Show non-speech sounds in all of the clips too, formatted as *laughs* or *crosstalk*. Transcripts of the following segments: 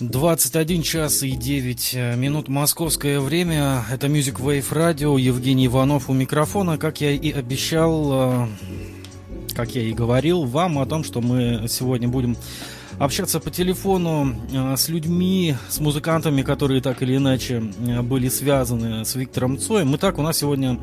21 час и 9 э, минут московское время. Это Music Wave Radio. Евгений Иванов у микрофона. Как я и обещал, э, как я и говорил вам о том, что мы сегодня будем общаться по телефону э, с людьми, с музыкантами, которые так или иначе были связаны с Виктором Цоем. Итак, у нас сегодня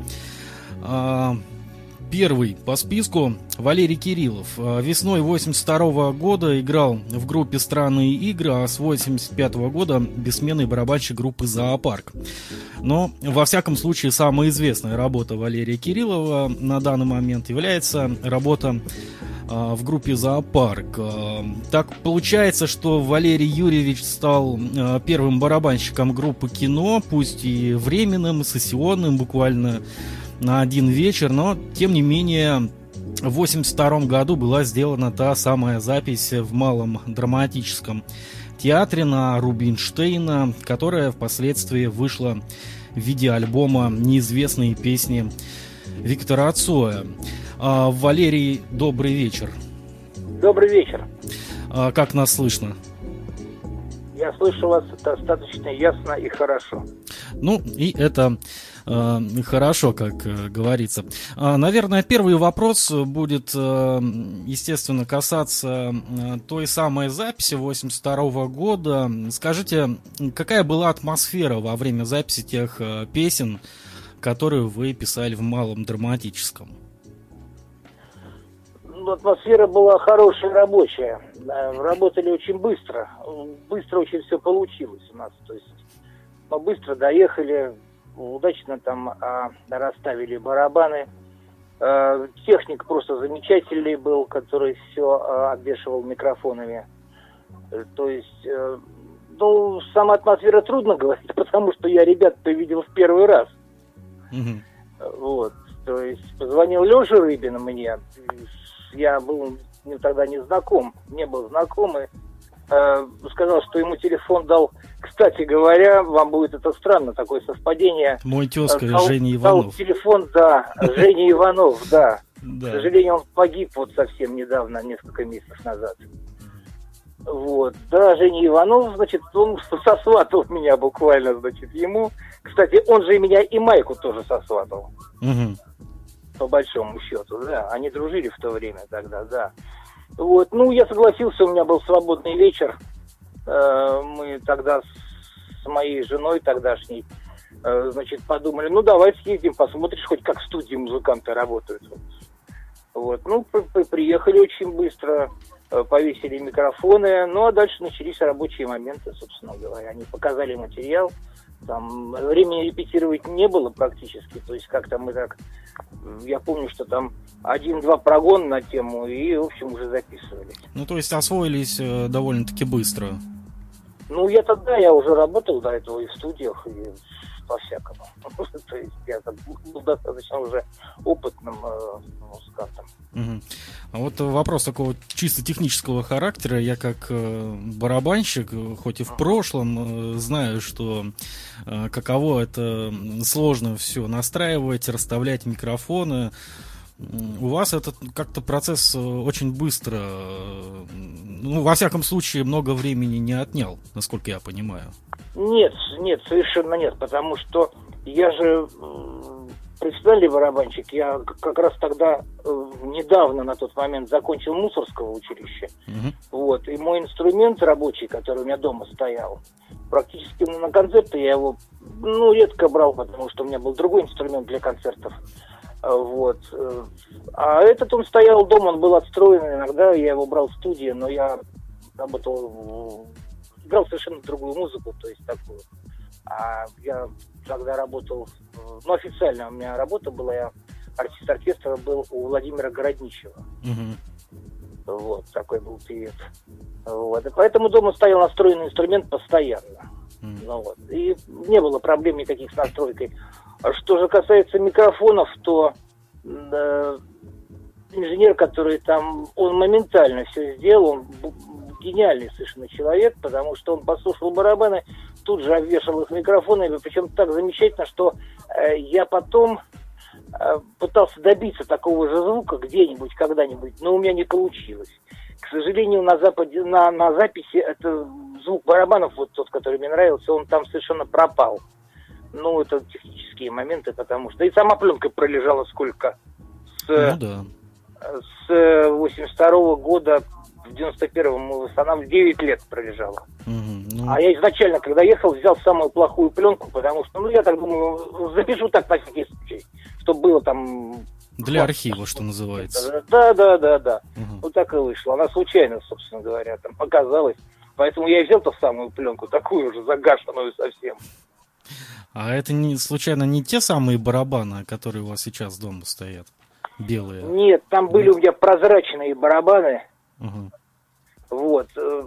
Первый по списку Валерий Кириллов. А, весной 82 года играл в группе «Странные игры», а с 85 года бессменный барабанщик группы «Зоопарк». Но, во всяком случае, самая известная работа Валерия Кириллова на данный момент является работа а, в группе «Зоопарк». А, так получается, что Валерий Юрьевич стал первым барабанщиком группы «Кино», пусть и временным, сессионным, буквально на один вечер, но тем не менее в 1982 году была сделана та самая запись в Малом драматическом театре на Рубинштейна, которая впоследствии вышла в виде альбома «Неизвестные песни» Виктора Цоя. А, Валерий, добрый вечер. Добрый вечер. А, как нас слышно? Я слышу вас достаточно ясно и хорошо. Ну, и это Э, хорошо, как э, говорится. А, наверное, первый вопрос будет, э, естественно, касаться той самой записи 82 года. Скажите, какая была атмосфера во время записи тех песен, которые вы писали в малом драматическом? Ну, атмосфера была хорошая, рабочая. Работали очень быстро. Быстро очень все получилось у нас. То есть мы быстро доехали, удачно там а, расставили барабаны. А, техник просто замечательный был, который все а, обвешивал микрофонами. То есть, а, ну, сама атмосфера трудно говорить, *laughs* потому что я ребят-то видел в первый раз. Mm-hmm. Вот, то есть, позвонил Леша Рыбин мне, я был ну, тогда не знаком, не был знакомый, э, сказал, что ему телефон дал кстати говоря, вам будет это странно, такое совпадение. Мой тезка дал, Женя Иванов. Дал телефон, да, Женя Иванов, да. К сожалению, он погиб вот совсем недавно, несколько месяцев назад. Вот, да, Женя Иванов, значит, он сосватал меня буквально, значит, ему. Кстати, он же и меня и Майку тоже сосватал. Угу. По большому счету, да. Они дружили в то время тогда, да. Вот, ну, я согласился, у меня был свободный вечер. Э, мы тогда с моей женой тогдашней, э, значит, подумали, ну давай съездим, посмотришь хоть как в студии музыканты работают. Вот, ну, приехали очень быстро, э, повесили микрофоны, ну а дальше начались рабочие моменты, собственно говоря. Они показали материал, там времени репетировать не было практически, то есть как-то мы так, я помню, что там один-два прогона на тему и, в общем, уже записывали. Ну, то есть освоились э, довольно-таки быстро. Ну, я тогда, я уже работал до этого и в студиях, и по-всякому. *laughs* То есть я был достаточно уже опытным э, музыкантом. Угу. А вот вопрос такого чисто технического характера. Я как э, барабанщик, хоть и в прошлом, э, знаю, что э, каково это сложно все настраивать, расставлять микрофоны. У вас этот как-то процесс э, очень быстро, э, ну, во всяком случае, много времени не отнял, насколько я понимаю. Нет, нет, совершенно нет, потому что я же профессиональный барабанщик. Я как раз тогда э, недавно на тот момент закончил мусорского училища. Угу. Вот, и мой инструмент рабочий, который у меня дома стоял, практически на концерты я его ну, редко брал, потому что у меня был другой инструмент для концертов. Вот. А этот он стоял дома, он был отстроен. Иногда я его брал в студии, но я работал, играл совершенно другую музыку, то есть такую. А я тогда работал, ну, официально у меня работа была, я артист оркестра был у Владимира Городничева. Угу. Вот, такой был период. Вот. И поэтому дома стоял настроенный инструмент постоянно. Mm. Ну, вот. И не было проблем никаких с настройкой. А что же касается микрофонов, то э, инженер, который там, он моментально все сделал, он гениальный совершенно человек, потому что он послушал барабаны, тут же обвешал их микрофонами, причем так замечательно, что э, я потом э, пытался добиться такого же звука где-нибудь, когда-нибудь, но у меня не получилось. к сожалению, на западе, на, на записи это звук барабанов, вот тот, который мне нравился, он там совершенно пропал. Ну, это технические моменты, потому что и сама пленка пролежала сколько? С, ну, да. с 82 -го года в 91-м мы восстанавливали, 9 лет пролежала. Угу, ну... А я изначально, когда ехал, взял самую плохую пленку, потому что, ну, я так думаю, запишу так на всякий случай, чтобы было там... Для архива, что называется. Да, да, да, да. Угу. Вот так и вышло. Она случайно, собственно говоря, там показалась. Поэтому я и взял-то самую пленку, такую уже загашенную совсем. А это не случайно не те самые барабаны, которые у вас сейчас дома стоят? Белые? Нет, там были у меня прозрачные барабаны. Угу. Вот. Э,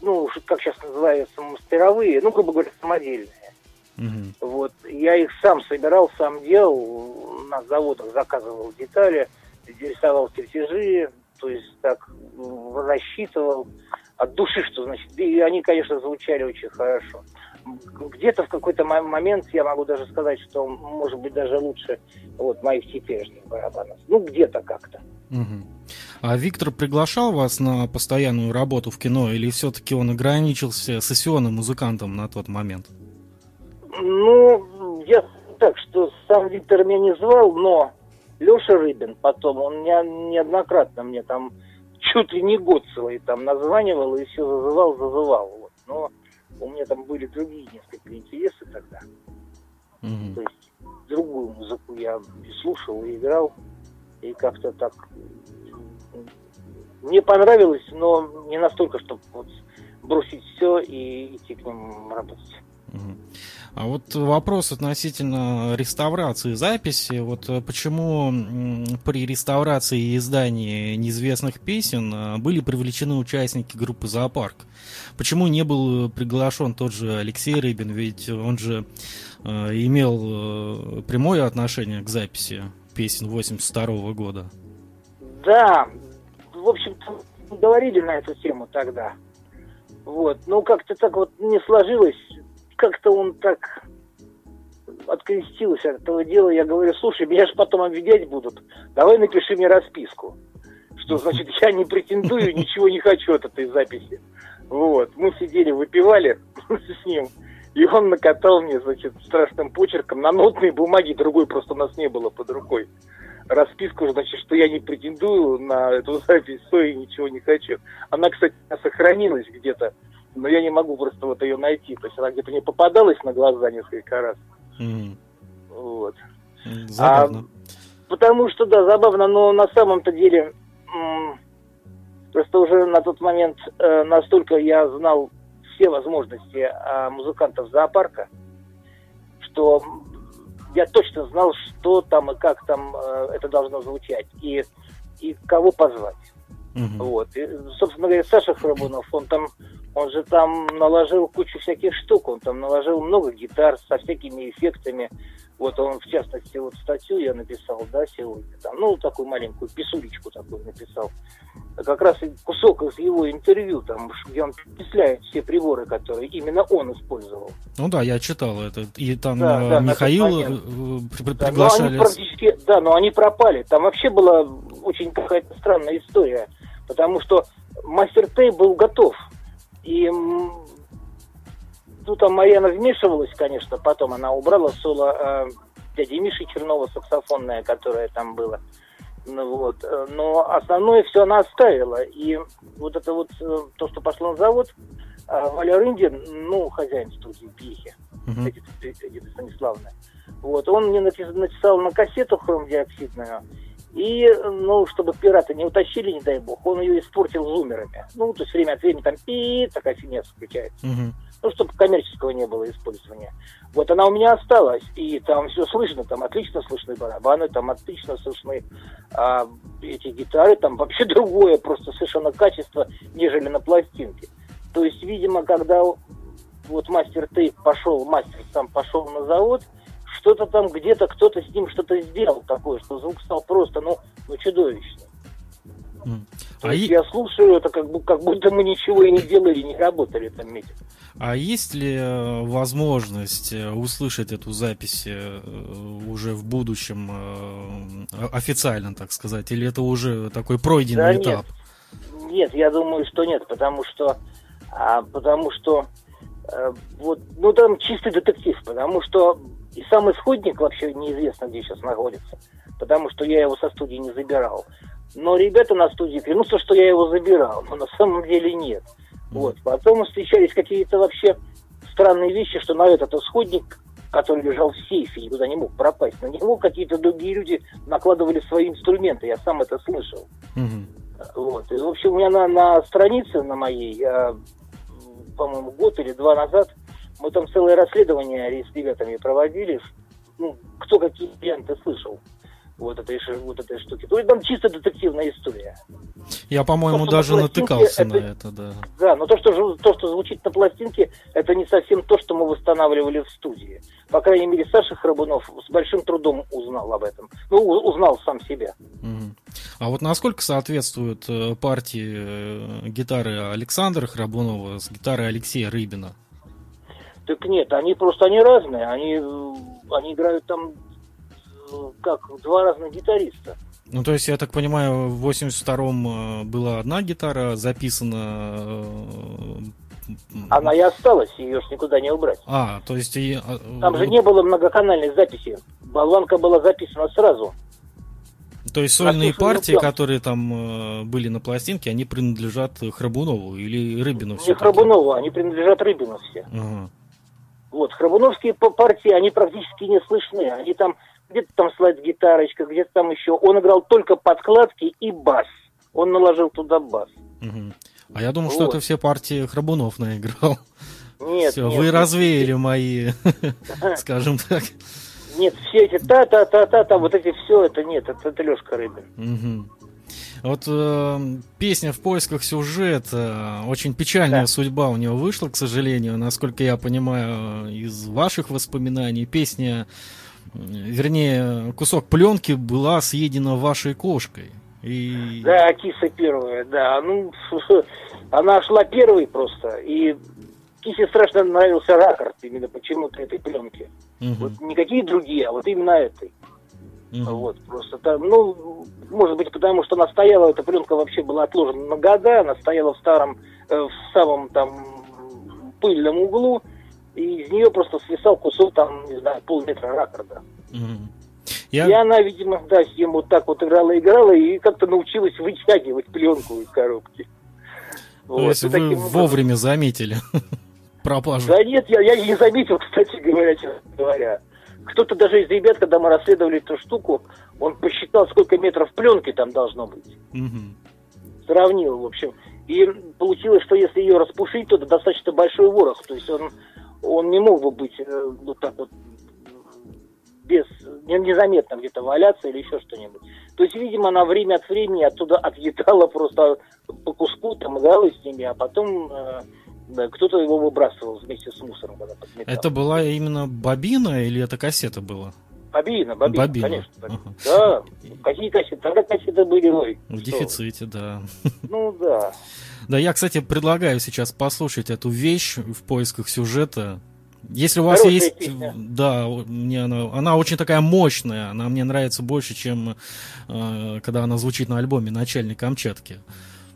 ну, как сейчас называются, мастеровые, ну, грубо говоря, самодельные. Угу. Вот. Я их сам собирал, сам делал, на заводах заказывал детали, рисовал чертежи, то есть так рассчитывал от души, что значит. И они, конечно, звучали очень хорошо. Где-то в какой-то момент я могу даже сказать, что может быть даже лучше вот моих теперешних барабанов. Ну, где-то как-то. Угу. А Виктор приглашал вас на постоянную работу в кино, или все-таки он ограничился сессионным музыкантом на тот момент? Ну, я так, что сам Виктор меня не звал, но Леша Рыбин потом, он меня неоднократно мне там чуть ли не год целый там названивал и все зазывал, зазывал. У меня там были другие несколько интересы тогда. Угу. То есть другую музыку я слушал и играл. И как-то так мне понравилось, но не настолько, чтобы вот бросить все и идти к ним работать. А вот вопрос относительно реставрации записи. Вот э, почему при реставрации и издании неизвестных песен э, были привлечены участники группы «Зоопарк»? Почему не был приглашен тот же Алексей Рыбин? Ведь он же э, имел прямое отношение к записи песен 82 года. Да, в общем-то, говорили на эту тему тогда. Вот. Но как-то так вот не сложилось. Как-то он так открестился от этого дела. Я говорю, слушай, меня же потом обвинять будут. Давай напиши мне расписку. Что значит, я не претендую, *laughs* ничего не хочу от этой записи. Вот. Мы сидели, выпивали *laughs* с ним. И он накатал мне, значит, страшным почерком на нотной бумаге, другой просто у нас не было под рукой расписку, значит, что я не претендую на эту *laughs* запись, и ничего не хочу. Она, кстати, сохранилась где-то, но я не могу просто вот ее найти. То есть она где-то не попадалась на глаза несколько раз. Mm. Вот. Забавно. А, потому что, да, забавно, но на самом-то деле просто уже на тот момент э, настолько я знал все возможности э, музыкантов зоопарка, что я точно знал, что там и как там э, это должно звучать, и, и кого позвать. Угу. Вот. И, собственно говоря, Саша Храбунов, он там, он же там наложил кучу всяких штук, он там наложил много гитар со всякими эффектами. Вот он, в частности, вот статью я написал, да, сегодня, там, ну, такую маленькую писулечку такую написал. Как раз кусок из его интервью, там, где он перечисляет все приборы, которые именно он использовал. Ну да, я читал это. И там да, да, Михаил э, да, приглашали. Но они практически, да, но они пропали. Там вообще была очень какая-то странная история, потому что мастер Тей был готов. И ну, там Марьяна вмешивалась, конечно, потом она убрала соло э, дяди Миши Чернова саксофонное, которое там было. Ну, вот. Э, но основное все она оставила. И вот это вот, э, то, что пошло на завод, э, Валя Рындин, ну, хозяин студии Пьехи, uh-huh. Эдита, Эдита Станиславовна, вот, он мне написал на кассету хромдиоксидную, и, ну, чтобы пираты не утащили, не дай бог, он ее испортил зумерами. Ну, то есть время от времени там пи такая фигня включается. Uh-huh ну, чтобы коммерческого не было использования. Вот она у меня осталась, и там все слышно, там отлично слышны барабаны, там отлично слышны а, эти гитары, там вообще *laughs* другое просто совершенно качество, нежели на пластинке. То есть, видимо, когда вот мастер Тейп пошел, мастер сам пошел на завод, что-то там где-то кто-то с ним что-то сделал такое, что звук стал просто, ну, ну чудовищный. То а есть и... я слушаю это как, как будто мы ничего и не делали, не работали там месяц. А есть ли э, возможность э, услышать эту запись э, уже в будущем официально, так сказать, или это уже такой пройденный да этап? нет, я думаю, что нет, потому что, а, потому что э, вот, ну там чистый детектив, потому что и сам исходник вообще неизвестно, где сейчас находится, потому что я его со студии не забирал. Но ребята на студии клянутся, что я его забирал, но на самом деле нет. Вот. Потом встречались какие-то вообще странные вещи, что на этот исходник, который лежал в сейфе, никуда не мог пропасть, на него какие-то другие люди накладывали свои инструменты, я сам это слышал. Угу. Вот. И, в общем, у меня на, на странице на моей, я, по-моему, год или два назад, мы там целое расследование с ребятами проводили, ну, кто какие варианты слышал вот этой, вот этой штуки. То есть там чисто детективная история. Я, по-моему, даже на натыкался это, на это, да. Да, но то что, то, что звучит на пластинке, это не совсем то, что мы восстанавливали в студии. По крайней мере, Саша Храбунов с большим трудом узнал об этом. Ну, узнал сам себя. Угу. А вот насколько соответствуют э, партии э, гитары Александра Храбунова с гитарой Алексея Рыбина? Так нет, они просто они разные. Они, они играют там как два разных гитариста. Ну, то есть, я так понимаю, в 82-м э, была одна гитара записана... Э, Она и осталась, ее ж никуда не убрать. А, то есть... И... А, там же не было многоканальной записи. Болванка была записана сразу. То есть сольные партии, которые там э, были на пластинке, они принадлежат Храбунову или Рыбину? Не Храбунову, они принадлежат Рыбину все. Ага. Вот, Храбуновские партии, они практически не слышны. Они там где-то там слайд-гитарочка, где-то там еще. Он играл только подкладки и бас. Он наложил туда бас. Угу. А я думал, вот. что это все партии Храбунов наиграл. Нет, все, нет, вы нет, развеяли нет. мои, *laughs* скажем так. Нет, все эти та-та-та-та-та, вот эти все, это нет, это, это Лешка Рыбин. Угу. Вот э, песня в поисках сюжета, очень печальная да. судьба у него вышла, к сожалению, насколько я понимаю из ваших воспоминаний. Песня вернее, кусок пленки была съедена вашей кошкой. И... Да, киса первая, да. Ну, *laughs* она шла первой просто. И кисе страшно нравился ракорд именно почему-то этой пленки. Угу. Вот никакие другие, а вот именно этой. Угу. Вот, просто там, ну, может быть, потому что она стояла, эта пленка вообще была отложена на года, она стояла в старом, э, в самом там пыльном углу, и из нее просто свисал кусок там, не знаю, полметра ракорда. Я... И она, видимо, да, с ним вот так вот играла, играла, и как-то научилась вытягивать пленку из коробки. То вот. есть вы таким вовремя заметили *laughs* пропажу? Да нет, я, я не заметил, *laughs* кстати говоря, честно говоря. Кто-то даже из ребят, когда мы расследовали эту штуку, он посчитал, сколько метров пленки там должно быть. Угу. Сравнил, в общем. И получилось, что если ее распушить, то это достаточно большой ворох. То есть он он не мог бы быть э, вот так вот без незаметно где-то валяться или еще что-нибудь. То есть, видимо, она время от времени оттуда отъедала просто по куску, там играла с ними, а потом э, да, кто-то его выбрасывал вместе с мусором. Это была именно бобина или это кассета была? Бобина, бобина, бобина. конечно. Бобина. Ага. Да, какие кассеты? Тогда кассеты были, ой. В что? дефиците, да. Ну да. Да, я, кстати, предлагаю сейчас послушать эту вещь в поисках сюжета. Если у вас Хорошая есть, песня. да, мне она, она очень такая мощная, она мне нравится больше, чем э, когда она звучит на альбоме "Начальник Камчатки".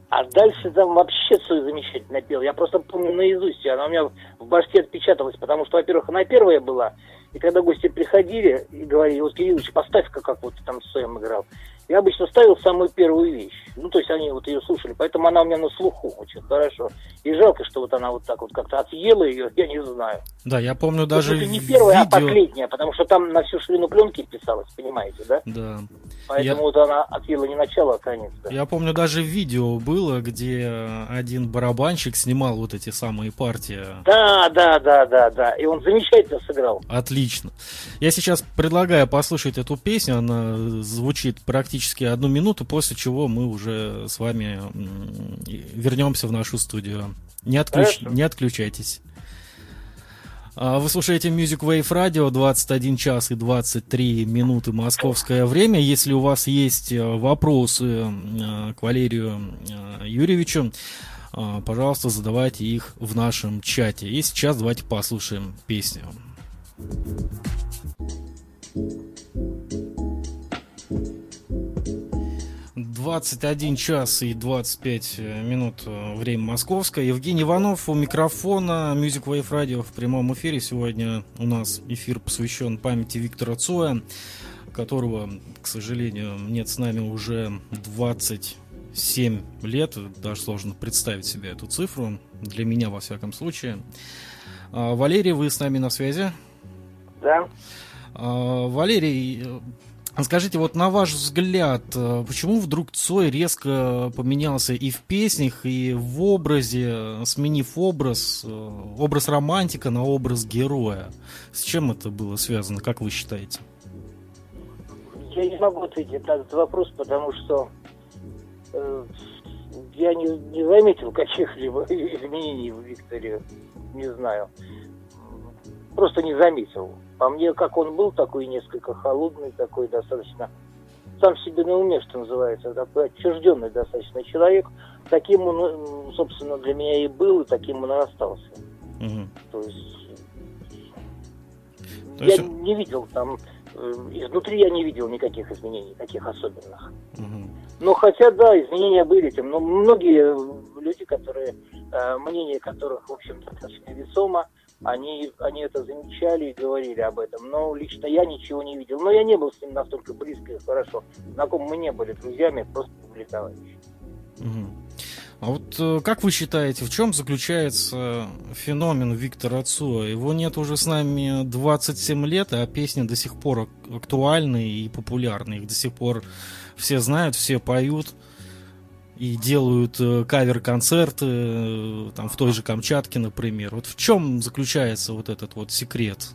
А дальше там вообще все замечательно пел. Я просто помню наизусть, она у меня в башке отпечаталась, потому что, во-первых, она первая была, и когда гости приходили и говорили, вот, Кириллович, поставь-ка, как вот там с своим играл. Я обычно ставил самую первую вещь. Ну, то есть они вот ее слушали, поэтому она у меня на слуху очень хорошо. И жалко, что вот она вот так вот как-то отъела ее, я не знаю. Да, я помню даже Это не первая, а видео... а последняя, потому что там на всю ширину пленки писалось, понимаете, да? Да. Поэтому я... вот она отъела не начало, а конец. Да. Я помню, даже видео было, где один барабанщик снимал вот эти самые партии. Да, да, да, да, да. И он замечательно сыграл. Отлично. Я сейчас предлагаю послушать эту песню, она звучит практически практически одну минуту, после чего мы уже с вами вернемся в нашу студию. Не, отключ... не отключайтесь. А, вы слушаете Music Wave Radio, 21 час и 23 минуты московское время. Если у вас есть э, вопросы э, к Валерию э, Юрьевичу, пожалуйста, задавайте их в нашем чате. И сейчас давайте послушаем песню. 21 час и 25 минут э, время московское. Евгений Иванов у микрофона Music Wave Radio в прямом эфире. Сегодня у нас эфир посвящен памяти Виктора Цоя, которого, к сожалению, нет с нами уже 27 лет. Даже сложно представить себе эту цифру. Для меня, во всяком случае. А, Валерий, вы с нами на связи? Да. А, Валерий, Скажите, вот на ваш взгляд, э, почему вдруг Цой резко поменялся и в песнях, и в образе, сменив образ, э, образ романтика на образ героя? С чем это было связано, как вы считаете? Я не могу ответить на этот вопрос, потому что э, я не, не заметил *laughs* каких-либо изменений в Викторе, не знаю. Просто не заметил. По мне, как он был, такой несколько холодный, такой достаточно сам себе на уме, что называется, такой отчужденный достаточно человек. Таким он, собственно, для меня и был, и таким он и остался. Угу. То есть, То есть я не видел там, э, изнутри я не видел никаких изменений, таких особенных. Угу. Но хотя, да, изменения были, тем, но многие люди, которые, э, мнение которых, в общем, достаточно весомо, они, они это замечали и говорили об этом. Но лично я ничего не видел. Но я не был с ним настолько близко и хорошо. Знаком мы не были друзьями, просто были товарищи. Угу. А вот э, как вы считаете, в чем заключается феномен Виктора Цоя? Его нет уже с нами 27 лет, а песни до сих пор актуальны и популярны. Их до сих пор все знают, все поют и делают э, кавер-концерты э, там в той же Камчатке, например. Вот в чем заключается вот этот вот секрет?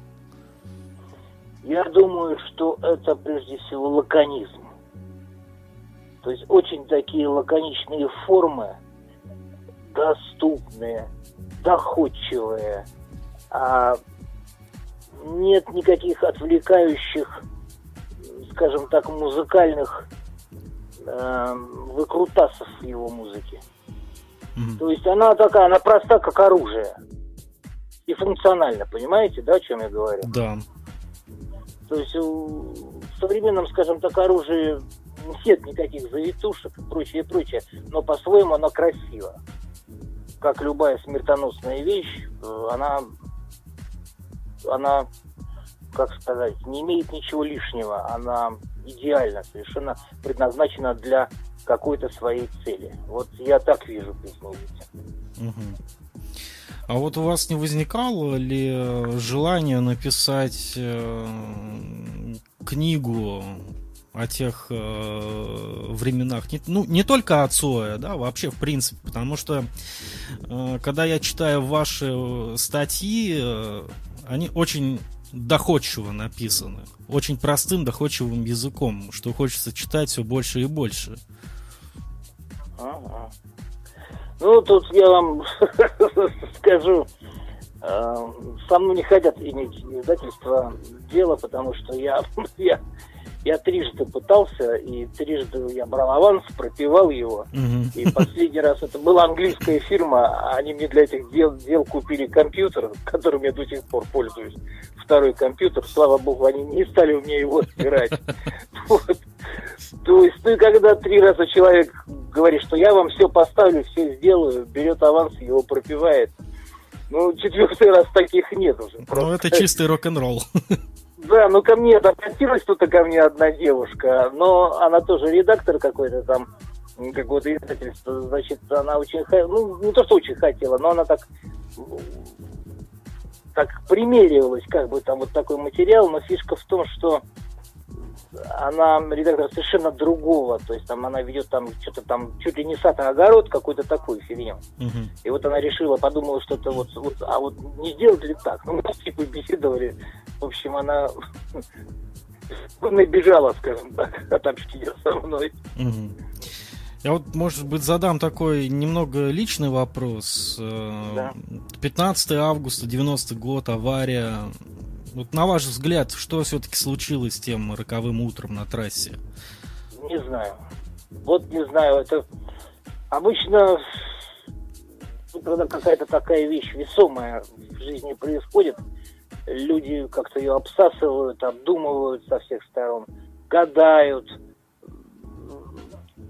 Я думаю, что это прежде всего лаконизм. То есть очень такие лаконичные формы, доступные, доходчивые, а нет никаких отвлекающих, скажем так, музыкальных э, выкрутасов в его музыке. Mm-hmm. То есть она такая, она проста, как оружие. И функциональна, понимаете, да, о чем я говорю? Да. То есть в современном, скажем так, оружии нет никаких завитушек и прочее, прочее, но по-своему оно красиво. Как любая смертоносная вещь, э, она, она, как сказать, не имеет ничего лишнего, она идеально, совершенно предназначена для какой-то своей цели. Вот я так вижу. Угу. А вот у вас не возникало ли желание написать э, книгу о тех э, временах, не, ну, не только о Цоя, да, вообще в принципе, потому что э, когда я читаю ваши статьи, э, они очень доходчиво написаны. Очень простым, доходчивым языком, что хочется читать все больше и больше. Ага. Ну, тут я вам *laughs* скажу, э, со мной не хотят иметь издательство дело, потому что я, *laughs* я я трижды пытался, и трижды я брал аванс, пропивал его. Угу. И последний раз это была английская фирма, они мне для этих дел, дел купили компьютер, которым я до сих пор пользуюсь. Второй компьютер, слава богу, они не стали у меня его отбирать. *laughs* То есть, ну и когда три раза человек говорит, что я вам все поставлю, все сделаю, берет аванс, его пропивает. Ну, четвертый раз таких нет уже. Ну, это чистый рок-н-ролл. *laughs* Да, ну ко мне обратилась кто-то ко мне одна девушка, но она тоже редактор какой-то там, какого-то издательства, значит, она очень, ну, не то, что очень хотела, но она так, так примеривалась, как бы там вот такой материал, но фишка в том, что она редактор совершенно другого, то есть там она ведет там что-то там чуть ли не сад, а огород, какой-то такой фигню. Uh-huh. И вот она решила, подумала, что это вот, вот, а вот не сделать ли так? Ну, мы типа беседовали, в общем, она *laughs* набежала, скажем так, от общения со мной. Uh-huh. Я вот, может быть, задам такой немного личный вопрос. Э, да. 15 августа 90 год, авария. Вот на ваш взгляд, что все-таки случилось с тем роковым утром на трассе? Не знаю. Вот не знаю, это обычно когда какая-то такая вещь весомая в жизни происходит, люди как-то ее обсасывают, обдумывают со всех сторон, гадают,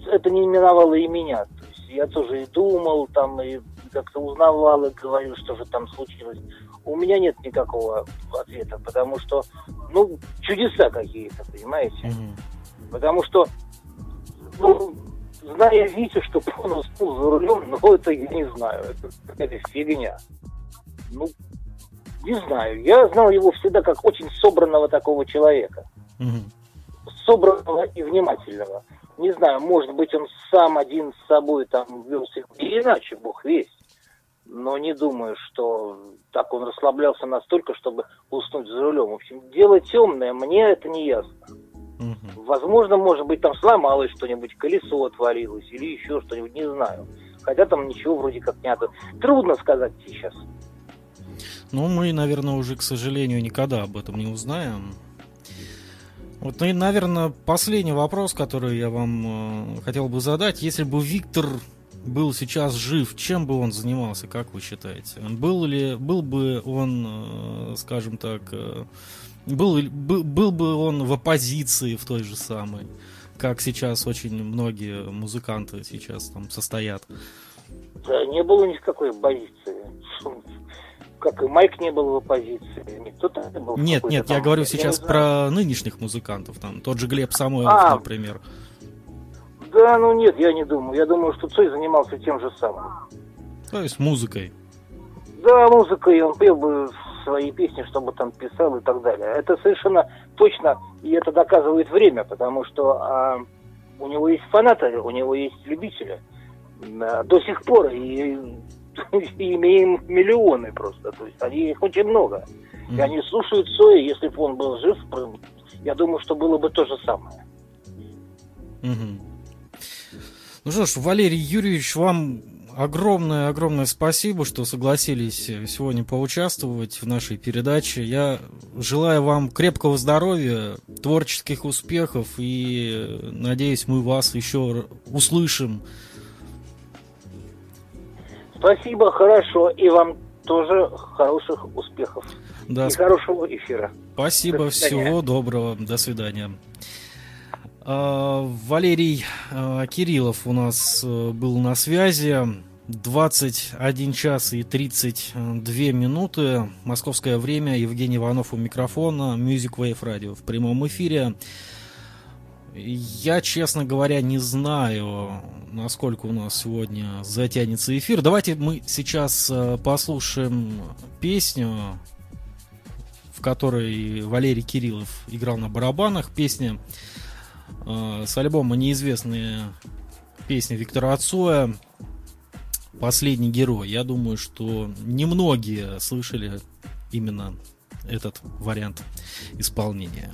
это не миновало и меня. То есть я тоже и думал, там, и как-то узнавал и говорил, что же там случилось. У меня нет никакого ответа, потому что, ну, чудеса какие-то, понимаете? Mm-hmm. Потому что, ну, зная Витю, что он уснул за рулем, *laughs* ну, это я не знаю, это какая-то фигня. Ну, не знаю. Я знал его всегда как очень собранного такого человека. Mm-hmm. Собранного и внимательного. Не знаю, может быть, он сам один с собой там вел себя иначе, бог весть но не думаю, что так он расслаблялся настолько, чтобы уснуть за рулем. В общем, дело темное, мне это не ясно. Угу. Возможно, может быть, там сломалось что-нибудь, колесо отвалилось или еще что-нибудь, не знаю. Хотя там ничего вроде как не надо. Трудно сказать сейчас. Ну, мы, наверное, уже, к сожалению, никогда об этом не узнаем. Вот, ну и, наверное, последний вопрос, который я вам э, хотел бы задать. Если бы Виктор был сейчас жив, чем бы он занимался, как вы считаете? Был ли, был бы он, э, скажем так, э, был, был, был бы он в оппозиции в той же самой, как сейчас очень многие музыканты сейчас там состоят? Да, не было никакой оппозиции. *laughs* Как и Майк не был в оппозиции, никто там не был. Нет, нет, я говорю сейчас я про нынешних музыкантов, там тот же Глеб Самойлов, а, например. Да, ну нет, я не думаю. Я думаю, что Цой занимался тем же самым. То есть музыкой. Да, музыкой. Он пел бы свои песни, чтобы там писал и так далее. Это совершенно точно, и это доказывает время, потому что а, у него есть фанаты, у него есть любители. А, до сих пор и, и имеем миллионы просто. То есть они их очень много. Mm. И они слушают Цоя, если бы он был жив, я думаю, что было бы то же самое. Mm-hmm. Ну что ж, Валерий Юрьевич, вам огромное-огромное спасибо, что согласились сегодня поучаствовать в нашей передаче. Я желаю вам крепкого здоровья, творческих успехов и надеюсь, мы вас еще услышим. Спасибо, хорошо. И вам тоже хороших успехов. Да. И хорошего эфира. Спасибо, всего доброго. До свидания. А, Валерий а, Кириллов у нас э, был на связи. 21 час и 32 минуты. Московское время. Евгений Иванов у микрофона. Music Wave Radio в прямом эфире. Я, честно говоря, не знаю, насколько у нас сегодня затянется эфир. Давайте мы сейчас э, послушаем песню, в которой Валерий Кириллов играл на барабанах. Песня с альбома неизвестные песни Виктора Отцоя «Последний герой». Я думаю, что немногие слышали именно этот вариант исполнения.